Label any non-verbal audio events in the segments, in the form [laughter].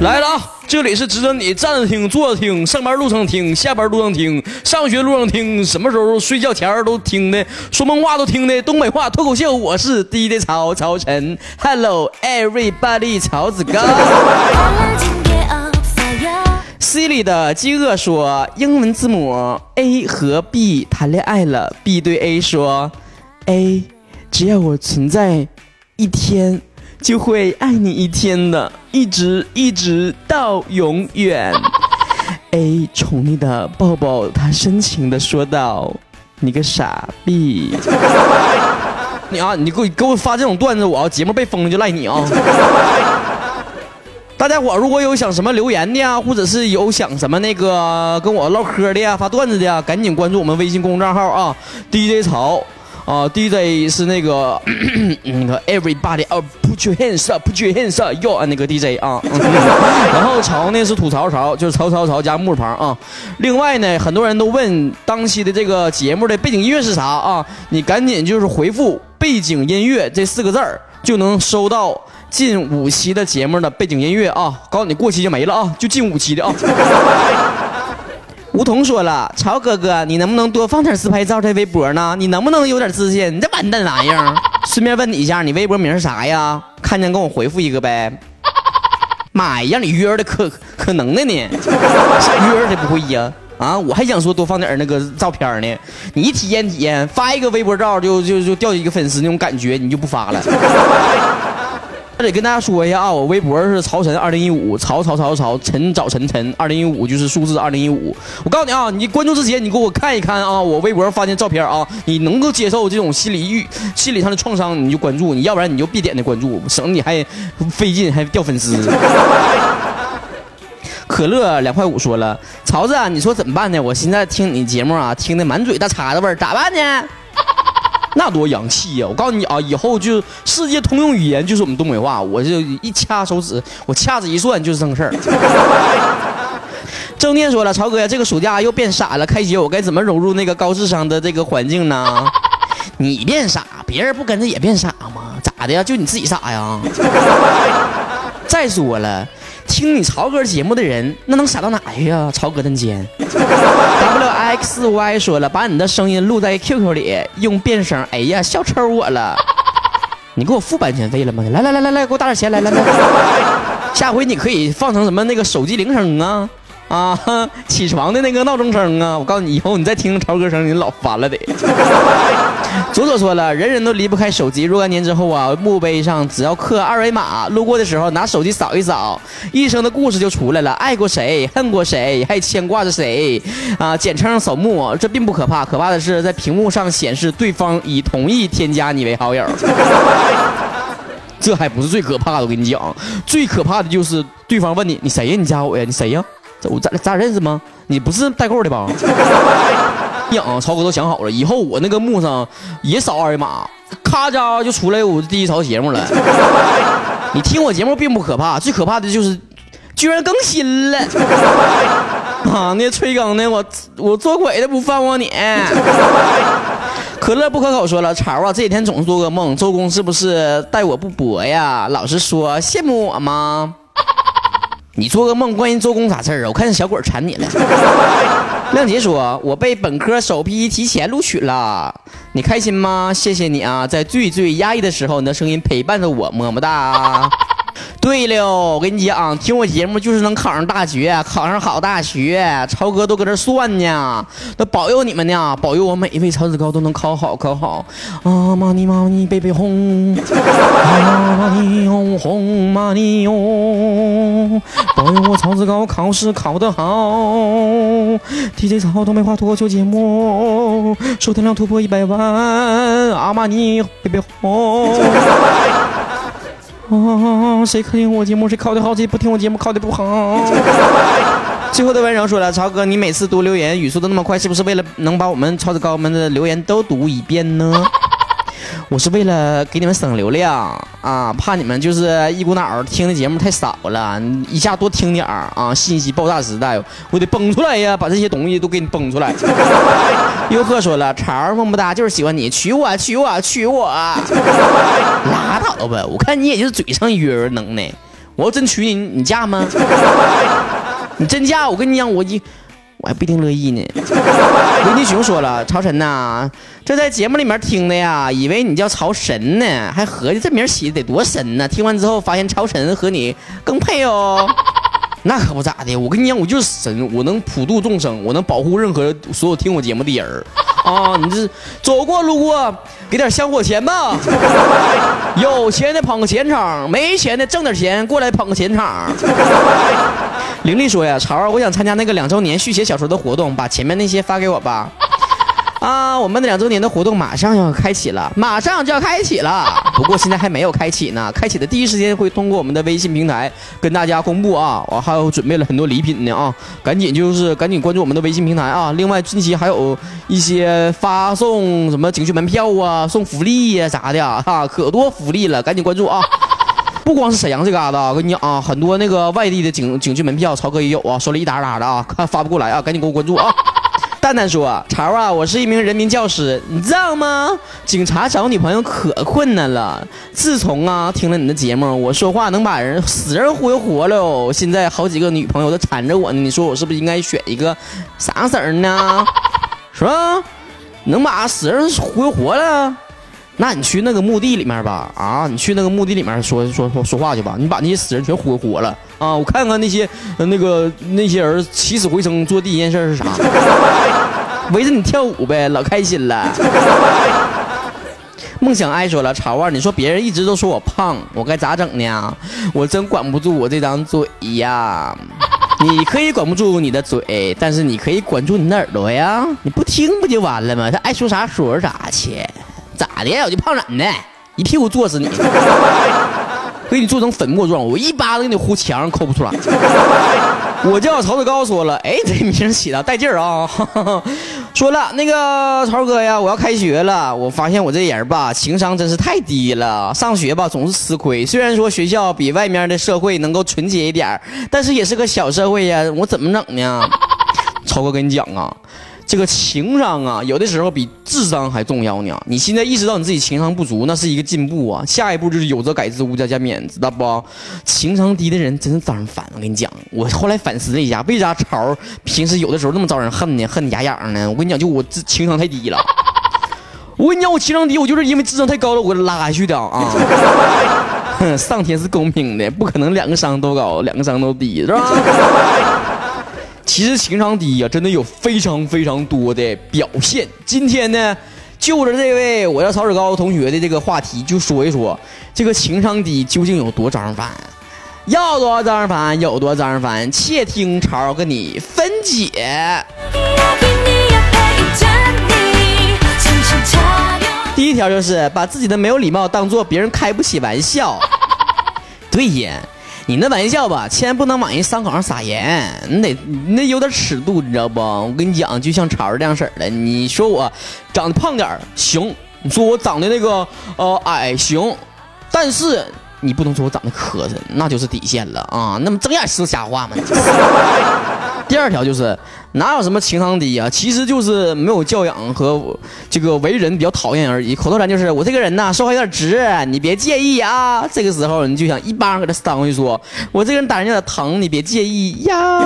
来了啊！这里是值得你站着听、坐着听、上班路上听、下班路上听、上学路上听，什么时候睡觉前都听的，说梦话都听的东北话脱口秀。我是 DJ 曹曹晨，Hello everybody，曹子高。C 里的饥饿说，英文字母 A 和 B 谈恋爱了，B 对 A 说，A，只要我存在一天。就会爱你一天的，一直一直到永远。A [laughs] 宠溺的抱抱他，深情的说道：“你个傻逼！[laughs] 你啊，你给我给我发这种段子，我要节目被封了就赖你啊！” [laughs] 大家伙如果有想什么留言的呀，或者是有想什么那个跟我唠嗑的呀，发段子的呀，赶紧关注我们微信公众账号啊，DJ 曹。啊，DJ 是那个 [coughs] 那个 Everybody 啊，Put your hands up，Put your hands up，哟，那个 DJ 啊。[laughs] 然后曹呢是吐槽曹，就是曹曹曹加木旁啊。另外呢，很多人都问当期的这个节目的背景音乐是啥啊？你赶紧就是回复背景音乐这四个字儿，就能收到近五期的节目的背景音乐啊。告诉你过期就没了啊，就近五期的啊。[laughs] 梧桐说了：“曹哥哥，你能不能多放点自拍照在微博呢？你能不能有点自信？你这完蛋玩意儿！[laughs] 顺便问你一下，你微博名是啥呀？看见跟我回复一个呗。妈呀，让你约的可可能的呢，约的不会呀？啊，我还想说多放点那个照片呢。你体验体验，发一个微博照就就就掉一个粉丝那种感觉，你就不发了。”还得跟大家说一下啊，我微博是曹晨二零一五，曹曹曹曹晨早晨晨二零一五就是数字二零一五。我告诉你啊，你关注之前你给我看一看啊，我微博发的照片啊，你能够接受这种心理欲、心理上的创伤，你就关注；你要不然你就别点那关注，省得你还费劲还掉粉丝。[laughs] 可乐两块五说了，曹子，你说怎么办呢？我现在听你节目啊，听的满嘴大碴子味儿，咋办呢？那多洋气呀！我告诉你啊，以后就世界通用语言就是我们东北话。我就一掐手指，我掐指一算就是正事儿。[laughs] 郑念说了，曹哥呀，这个暑假又变傻了，开学我该怎么融入那个高智商的这个环境呢？[laughs] 你变傻，别人不跟着也变傻吗？咋的呀？就你自己傻呀？[laughs] 再说了。听你曹哥节目的人，那能傻到哪去呀？曹哥真尖。X Y 说了，把你的声音录在 QQ 里，用变声。哎呀，笑抽我了。你给我付版权费了吗？来来来来来，给我打点钱来来来。[laughs] 下回你可以放成什么那个手机铃声啊。啊，起床的那个闹钟声啊！我告诉你，以后你再听超歌声，你老烦了得。[laughs] 左左说了，人人都离不开手机。若干年之后啊，墓碑上只要刻二维码，路过的时候拿手机扫一扫，一生的故事就出来了。爱过谁，恨过谁，还牵挂着谁？啊，简称扫墓，这并不可怕，可怕的是在屏幕上显示对方已同意添加你为好友。[laughs] 这还不是最可怕的，我跟你讲，最可怕的就是对方问你，你谁呀？你加我呀？你谁呀？我咱咱俩认识吗？你不是代购的吧？[laughs] 呀，曹哥都想好了，以后我那个墓上也扫二维码，咔家就出来我第一槽节目了。[laughs] 你听我节目并不可怕，最可怕的就是居然更新了。[laughs] 啊，那催更的我我做鬼都不放过你。可乐不可口说了，曹啊，这几天总是做噩梦，周公是不是待我不薄呀？老实说，羡慕我吗？你做个梦，关于周公啥事儿啊？我看小鬼缠你了。[laughs] 亮杰说：“我被本科首批提前录取了，你开心吗？谢谢你啊，在最最压抑的时候，你的声音陪伴着我，么么哒。”对了，我跟你讲，听我节目就是能考上大学，考上好大学。超哥都搁这算呢，那保佑你们呢，保佑我每一位曹子高都能考好，考好。啊玛尼玛尼贝贝哄，啊玛尼哄哄玛尼哟，保佑我曹子高考试考得好。DJ 曹东北话脱口秀节目收听量突破一百万，阿玛尼贝贝哄。啊！谁听我节目谁考的好，谁不听我节目考的不好。最后的温柔说了：“曹哥，你每次读留言语速都那么快，是不是为了能把我们超子高们的留言都读一遍呢？”我是为了给你们省流量啊，怕你们就是一股脑儿听的节目太少了，一下多听点儿啊！信息爆炸时代，我得崩出来呀，把这些东西都给你崩出来。尤克说了，潮儿么么哒，就是喜欢你，娶我，娶我，娶我，拉倒吧！我看你也就是嘴上一约能耐，我要真娶你，你嫁吗？你真嫁，我跟你讲，我一我还不一定乐意呢。[laughs] 刘金雄说了，曹晨呐，这在节目里面听的呀，以为你叫曹神呢，还合计这名起的得多神呢。听完之后发现曹晨和你更配哦。[laughs] 那可不咋的，我跟你讲，我就是神，我能普度众生，我能保护任何所有听我节目的人儿啊！[laughs] 你这走过路过，给点香火钱吧。有钱的捧个钱场，没钱的挣点钱过来捧个钱场。玲丽说呀，潮儿，我想参加那个两周年续写小说的活动，把前面那些发给我吧。[laughs] 啊，我们的两周年的活动马上要开启了，马上就要开启了。不过现在还没有开启呢，开启的第一时间会通过我们的微信平台跟大家公布啊。我还有准备了很多礼品呢啊，赶紧就是赶紧关注我们的微信平台啊。另外近期还有一些发送什么景区门票啊，送福利呀啥的啊，可多福利了，赶紧关注啊。不光是沈阳这嘎达，我跟你讲啊，很多那个外地的景景区门票，曹哥也有啊，手里一沓沓的啊，看 [laughs] 发不过来啊，赶紧给我关注啊。蛋蛋说：“潮啊，我是一名人民教师，你知道吗？警察找女朋友可困难了。自从啊听了你的节目，我说话能把人死人忽悠活了。现在好几个女朋友都缠着我呢。你说我是不是应该选一个啥色儿呢？是吧？能把死人忽悠活了？那你去那个墓地里面吧，啊，你去那个墓地里面说说说说话去吧。你把那些死人全活活了啊！我看看那些那个那些人起死回生做第一件事是啥？” [laughs] 围着你跳舞呗，老开心了。[laughs] 梦想爱说了，潮儿，你说别人一直都说我胖，我该咋整呢？我真管不住我这张嘴呀。[laughs] 你可以管不住你的嘴，但是你可以管住你的耳朵呀。你不听不就完了吗？他爱说啥说啥去，咋的？我就胖怎的？一屁股坐死你！给你做成粉末状，我一巴掌给你呼墙上，抠不出来。我叫曹子高，说了，哎，这名起的带劲儿啊！[laughs] 说了，那个曹哥呀，我要开学了，我发现我这人吧，情商真是太低了。上学吧，总是吃亏。虽然说学校比外面的社会能够纯洁一点但是也是个小社会呀，我怎么整呢？曹哥跟你讲啊。这个情商啊，有的时候比智商还重要呢。你现在意识到你自己情商不足，那是一个进步啊。下一步就是有则改之，无则加勉，知道不？情商低的人真是招人烦。我跟你讲，我后来反思了一下，为啥潮平时有的时候那么招人恨呢？恨得牙痒呢？我跟你讲，就我智情商太低了。我跟你讲，我情商低，我就是因为智商太高了，我给拉下去的啊。[laughs] 上天是公平的，不可能两个商都高，两个商都低，是吧？其实情商低呀，真的有非常非常多的表现。今天呢，就着这位我叫曹志高同学的这个话题，就说一说这个情商低究竟有多招人烦，要多招人烦有多招人烦。且听曹跟你分解。第一条就是把自己的没有礼貌当做别人开不起玩笑。[laughs] 对呀。你那玩笑吧，千万不能往人伤口上撒盐，你得那有点尺度，你知道不？我跟你讲，就像潮儿这样式儿的，你说我长得胖点儿行，你说我长得那个呃矮行，但是你不能说我长得磕碜，那就是底线了啊！那么睁眼说瞎话嘛。第二条就是哪有什么情商低呀，其实就是没有教养和这个为人比较讨厌而已。口头禅就是我这个人呐，说话有点直，你别介意啊。这个时候你就想一巴掌给他扇过去，说我这个人打人有点疼，你别介意呀。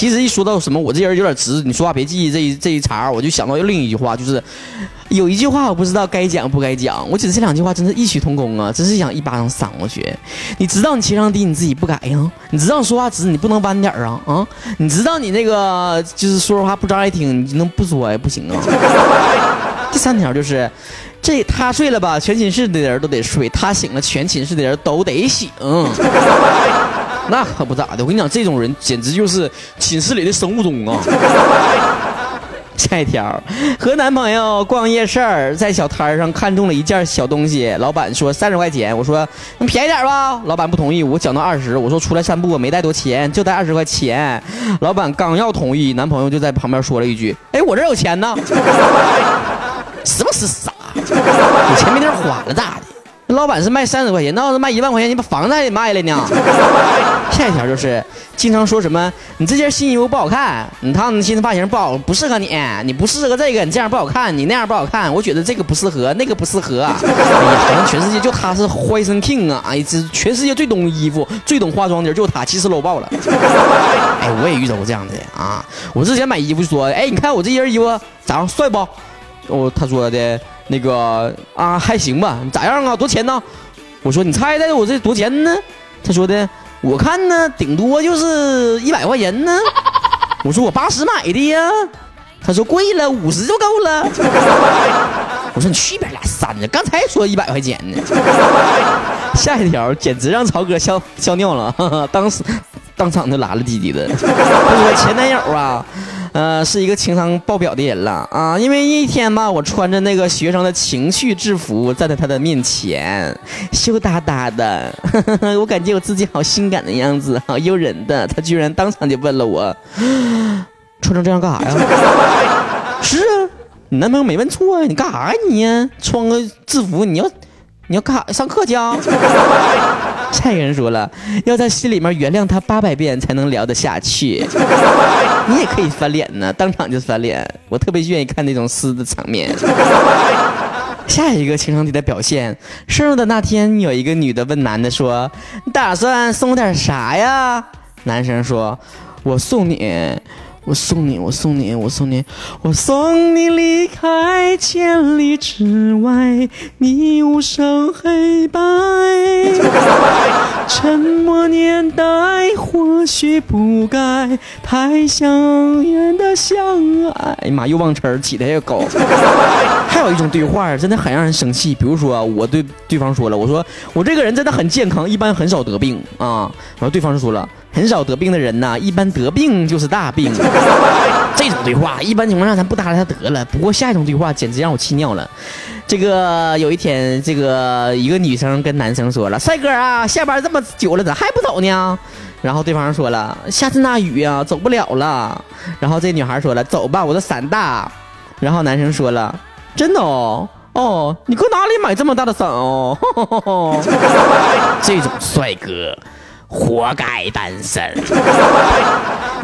其实一说到什么我这人有点直，你说话别介意这一这一茬，我就想到另一句话，就是有一句话我不知道该讲不该讲，我觉得这两句话真是异曲同工啊，真是想一巴掌扇过去。你知道你情商低，你自己不改呀？你知道说话直，你不能弯点啊啊？你知道你那个就是说说话不招爱听，你能不说呀？不行啊。第三条就是，这他睡了吧，全寝室的人都得睡；他醒了，全寝室的人都得醒。那可不咋的，我跟你讲，这种人简直就是寝室里的生物钟啊！[laughs] 下一条，和男朋友逛夜市，在小摊上看中了一件小东西，老板说三十块钱，我说能便宜点吧？老板不同意，我讲到二十，我说出来散步没带多钱，就带二十块钱。老板刚要同意，男朋友就在旁边说了一句：“哎，我这有钱呢。”是不是傻？有钱没地儿花了咋的？老板是卖三十块钱，那要是卖一万块钱，你把房子还得卖了呢。下一条就是经常说什么你这件新衣服不好看，你烫的新的发型不好，不适合你，你不适合这个，你这样不好看，你那样不好看，我觉得这个不适合，那个不适合。[laughs] 哎呀，好像全世界就他是 fashion king 啊！哎，这全世界最懂衣服、最懂化妆的人就他，其实老爆了。[laughs] 哎，我也遇到过这样的啊！我之前买衣服说，哎，你看我这件衣服咋样，帅不？我他说的。那个啊，还行吧，咋样啊？多钱呢？我说你猜猜我这多钱呢？他说的，我看呢，顶多就是一百块钱呢。我说我八十买的呀。他说贵了，五十就够了。我说你去边拉三的，刚才说一百块钱呢。下一条简直让曹哥笑笑尿了，[laughs] 当时当场就拉了滴滴的。他说前男友啊。呃，是一个情商爆表的人了啊！因为一天吧，我穿着那个学生的情趣制服站在他的面前，羞答答的，[laughs] 我感觉我自己好性感的样子，好诱人的。他居然当场就问了我：“穿成这样干啥呀？”是啊，你男朋友没问错啊，你干啥呀你呀？穿个制服你要你要干啥？上课去啊？下一个人说了，要在心里面原谅他八百遍才能聊得下去。你也可以翻脸呢，当场就翻脸。我特别愿意看那种撕的场面。下一个情商低的表现，生日的那天，有一个女的问男的说：“你打算送我点啥呀？”男生说：“我送你。”我送你，我送你，我送你，我送你离开千里之外，你无声黑白。[laughs] 沉默年代或许不该太相远的相爱。哎呀妈，又忘词儿，起的也高。[laughs] 还有一种对话真的很让人生气，比如说我对对方说了，我说我这个人真的很健康，一般很少得病啊。然后对方就说了。很少得病的人呐，一般得病就是大病。[laughs] 这种对话，一般情况下咱不搭理他得了。不过下一种对话简直让我气尿了。这个有一天，这个一个女生跟男生说了：“帅哥啊，下班这么久了，咋还不走呢？”然后对方说了：“下次那雨呀，走不了了。”然后这女孩说了：“走吧，我的伞大。”然后男生说了：“真的哦，哦，你搁哪里买这么大的伞哦？” [laughs] 这种帅哥。活该单身。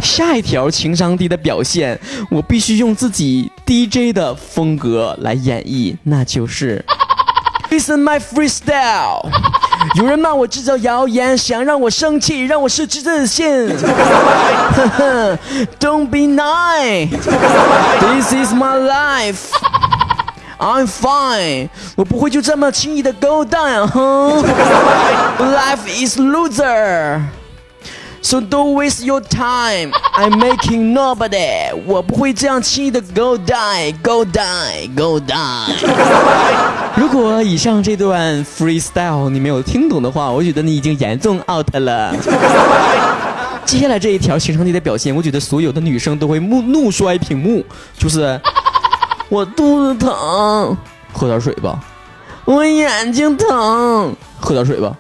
下一条情商低的表现，我必须用自己 DJ 的风格来演绎，那就是 [laughs] Listen my freestyle。有人骂我制造谣言，想让我生气，让我失去自信。[laughs] [laughs] Don't be nice. This is my life. I'm fine，我不会就这么轻易的 go down，哼。Life is loser，so don't waste your time。I'm making nobody，我不会这样轻易的 go die，go die，go die。如果以上这段 freestyle 你没有听懂的话，我觉得你已经严重 out 了。接下来这一条形成你的表现，我觉得所有的女生都会怒怒摔屏幕，就是。我肚子疼，喝点水吧。我眼睛疼，喝点水吧。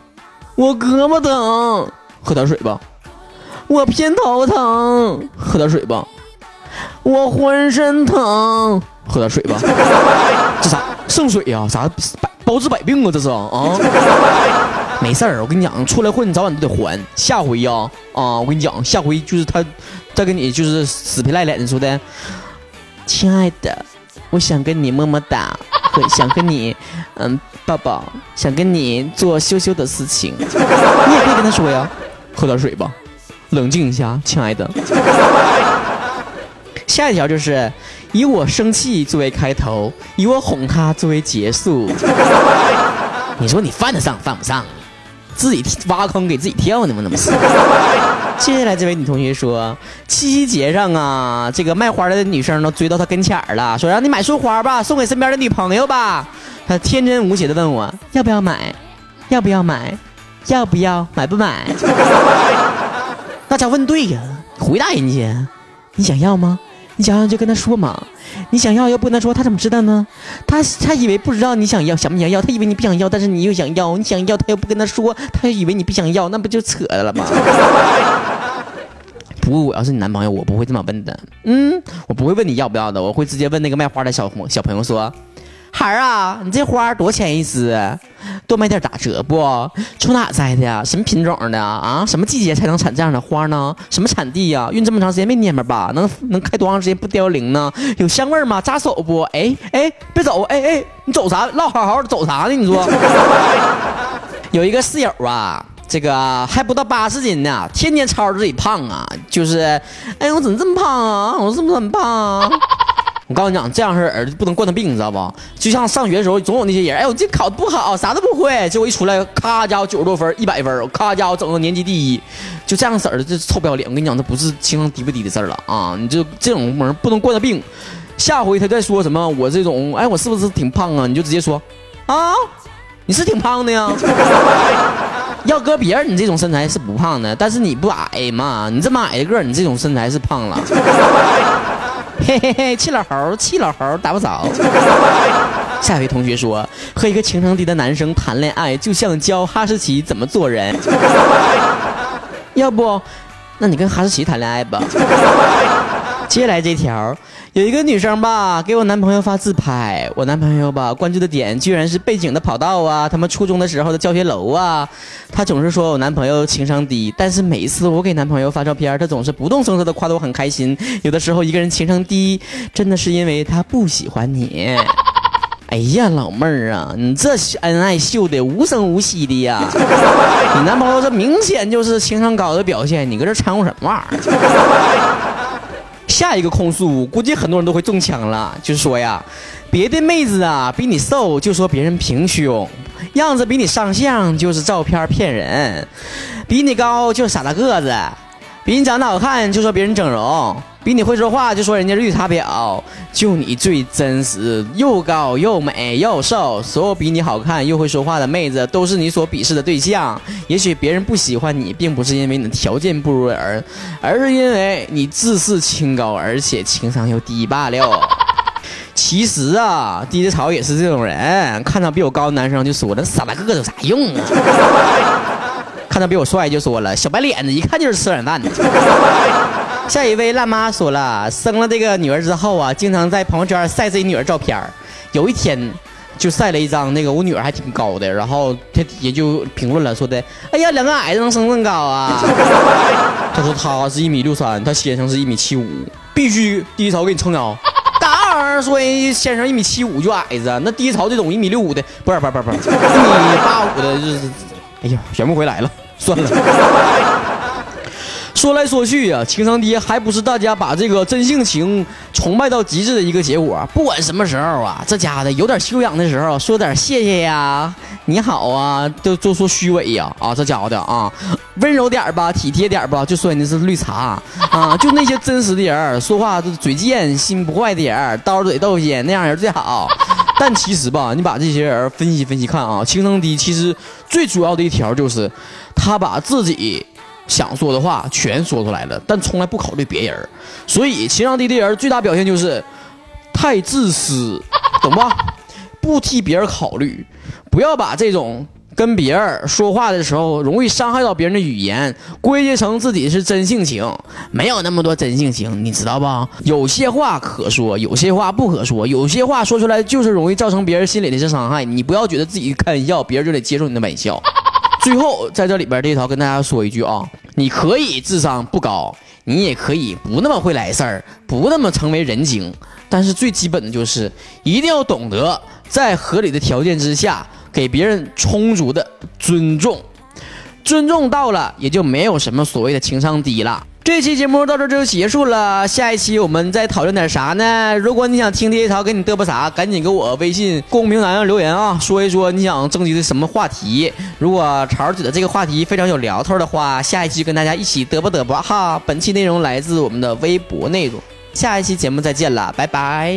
我胳膊疼，喝点水吧。我偏头疼，喝点水吧。我浑身疼，喝点水吧。[laughs] 这啥？圣水呀？啥百包治百病啊？这是啊？没事儿，我跟你讲，出来混早晚都得还。下回呀，啊，我跟你讲，下回就是他再跟你就是死皮赖脸的说的，亲爱的。我想跟你么么哒，[laughs] 想跟你，嗯，抱抱，想跟你做羞羞的事情。[laughs] 你也可以跟他说呀，喝点水吧，冷静一下，亲爱的。[laughs] 下一条就是以我生气作为开头，以我哄他作为结束。你说你犯得上，犯不上？自己挖坑给自己跳呢吗？那不是。[laughs] 接下来这位女同学说，七夕节上啊，这个卖花的女生都追到他跟前儿了，说让你买束花吧，送给身边的女朋友吧。他天真无邪的问我要不要买，要不要买，要不要买不买？[laughs] 大家问对呀，回答人家，你想要吗？你想要就跟他说嘛，你想要又不跟他说，他怎么知道呢？他他以为不知道你想要想不想要，他以为你不想要，但是你又想要，你想要他又不跟他说，他又以为你不想要，那不就扯了吗？[laughs] 不过我要是你男朋友，我不会这么问的。嗯，我不会问你要不要的，我会直接问那个卖花的小小朋友说：“孩儿啊，你这花多钱一支？多买点打折不？从哪摘的呀？什么品种的啊？什么季节才能产这样的花呢？什么产地呀？运这么长时间没蔫巴吧？能能开多长时间不凋零呢？有香味吗？扎手不？哎哎，别走！哎哎，你走啥？唠好好的走啥呢？你说。[laughs] 有一个室友啊，这个还不到八十斤呢，天天吵着自己胖啊，就是，哎，我怎么这么胖啊？我是不是很胖啊？我告诉你讲，这样式儿的不能惯他病，你知道不？就像上学的时候，总有那些人，哎，我这考不好，啥都不会，结果一出来，咔家伙九十多分，一百分，咔家伙整个年级第一，就这样式儿的，这臭不要脸！我跟你讲，这不是情商低不低的事儿了啊！你就这种门不能惯他病，下回他再说什么我这种，哎，我是不是挺胖啊？你就直接说，啊，你是挺胖的呀。[laughs] 要搁别人，你这种身材是不胖的，但是你不矮嘛，你这么矮的个儿，你这种身材是胖了。嘿嘿嘿，气老猴，气老猴，打不着。下一位同学说，和一个情商低的男生谈恋爱，就像教哈士奇怎么做人。[laughs] 要不，那你跟哈士奇谈恋爱吧。接下来这条，有一个女生吧，给我男朋友发自拍，我男朋友吧关注的点居然是背景的跑道啊，他们初中的时候的教学楼啊。他总是说我男朋友情商低，但是每一次我给男朋友发照片，他总是不动声色的夸得我很开心。有的时候一个人情商低，真的是因为他不喜欢你。哎呀，老妹儿啊，你这恩爱秀的无声无息的呀，你男朋友这明显就是情商高的表现，你搁这掺和什么玩意儿？下一个控诉，估计很多人都会中枪了。就是说呀，别的妹子啊比你瘦，就说别人平胸；样子比你上相，就是照片骗人；比你高就傻大个子。比你长得好看，就说别人整容；比你会说话，就说人家绿茶婊。就你最真实，又高又美又瘦，所有比你好看又会说话的妹子，都是你所鄙视的对象。也许别人不喜欢你，并不是因为你的条件不如人，而是因为你自视清高，而且情商又低罢了。其实啊，低着草也是这种人，看到比我高的男生就说：“那傻大个子有啥用啊？”看到比我帅就说了，小白脸子一看就是吃软饭的。[laughs] 下一位辣妈说了，生了这个女儿之后啊，经常在朋友圈晒自己女儿照片有一天就晒了一张那个我女儿还挺高的，然后她也就评论了，说的，哎呀，两个矮子能生这么高啊？[laughs] 她说她是一米六三，她先生是一米七五，必须低潮给你撑腰。当然说先生一米七五就矮子，那低潮这种一米六五的，不是不是不是不是，一米八五的就是，哎呀，选不回来了。算了，[laughs] 说来说去呀，情商低还不是大家把这个真性情崇拜到极致的一个结果。不管什么时候啊，这家的有点修养的时候，说点谢谢呀、你好啊，都都说虚伪呀啊，这家伙的啊，温柔点吧，体贴点吧，就说人家是绿茶啊。就那些真实的人，说话都嘴贱心不坏的人，刀嘴豆腐那样人最好。但其实吧，你把这些人分析分析看啊，情商低其实最主要的一条就是。他把自己想说的话全说出来了，但从来不考虑别人，所以情商低的人最大表现就是太自私，懂吧？不替别人考虑，不要把这种跟别人说话的时候容易伤害到别人的语言归结成自己是真性情，没有那么多真性情，你知道吧？有些话可说，有些话不可说，有些话说出来就是容易造成别人心里的伤害。你不要觉得自己开玩笑，别人就得接受你的玩笑。[laughs] 最后，在这里边这一条跟大家说一句啊，你可以智商不高，你也可以不那么会来事儿，不那么成为人精，但是最基本的就是一定要懂得在合理的条件之下给别人充足的尊重，尊重到了也就没有什么所谓的情商低了。这期节目到这就结束了，下一期我们再讨论点啥呢？如果你想听这一条跟你嘚啵啥，赶紧给我微信公屏栏上留言啊，说一说你想征集的什么话题。如果潮觉得这个话题非常有聊头的话，下一期跟大家一起嘚啵嘚啵哈。本期内容来自我们的微博内容，下一期节目再见了，拜拜。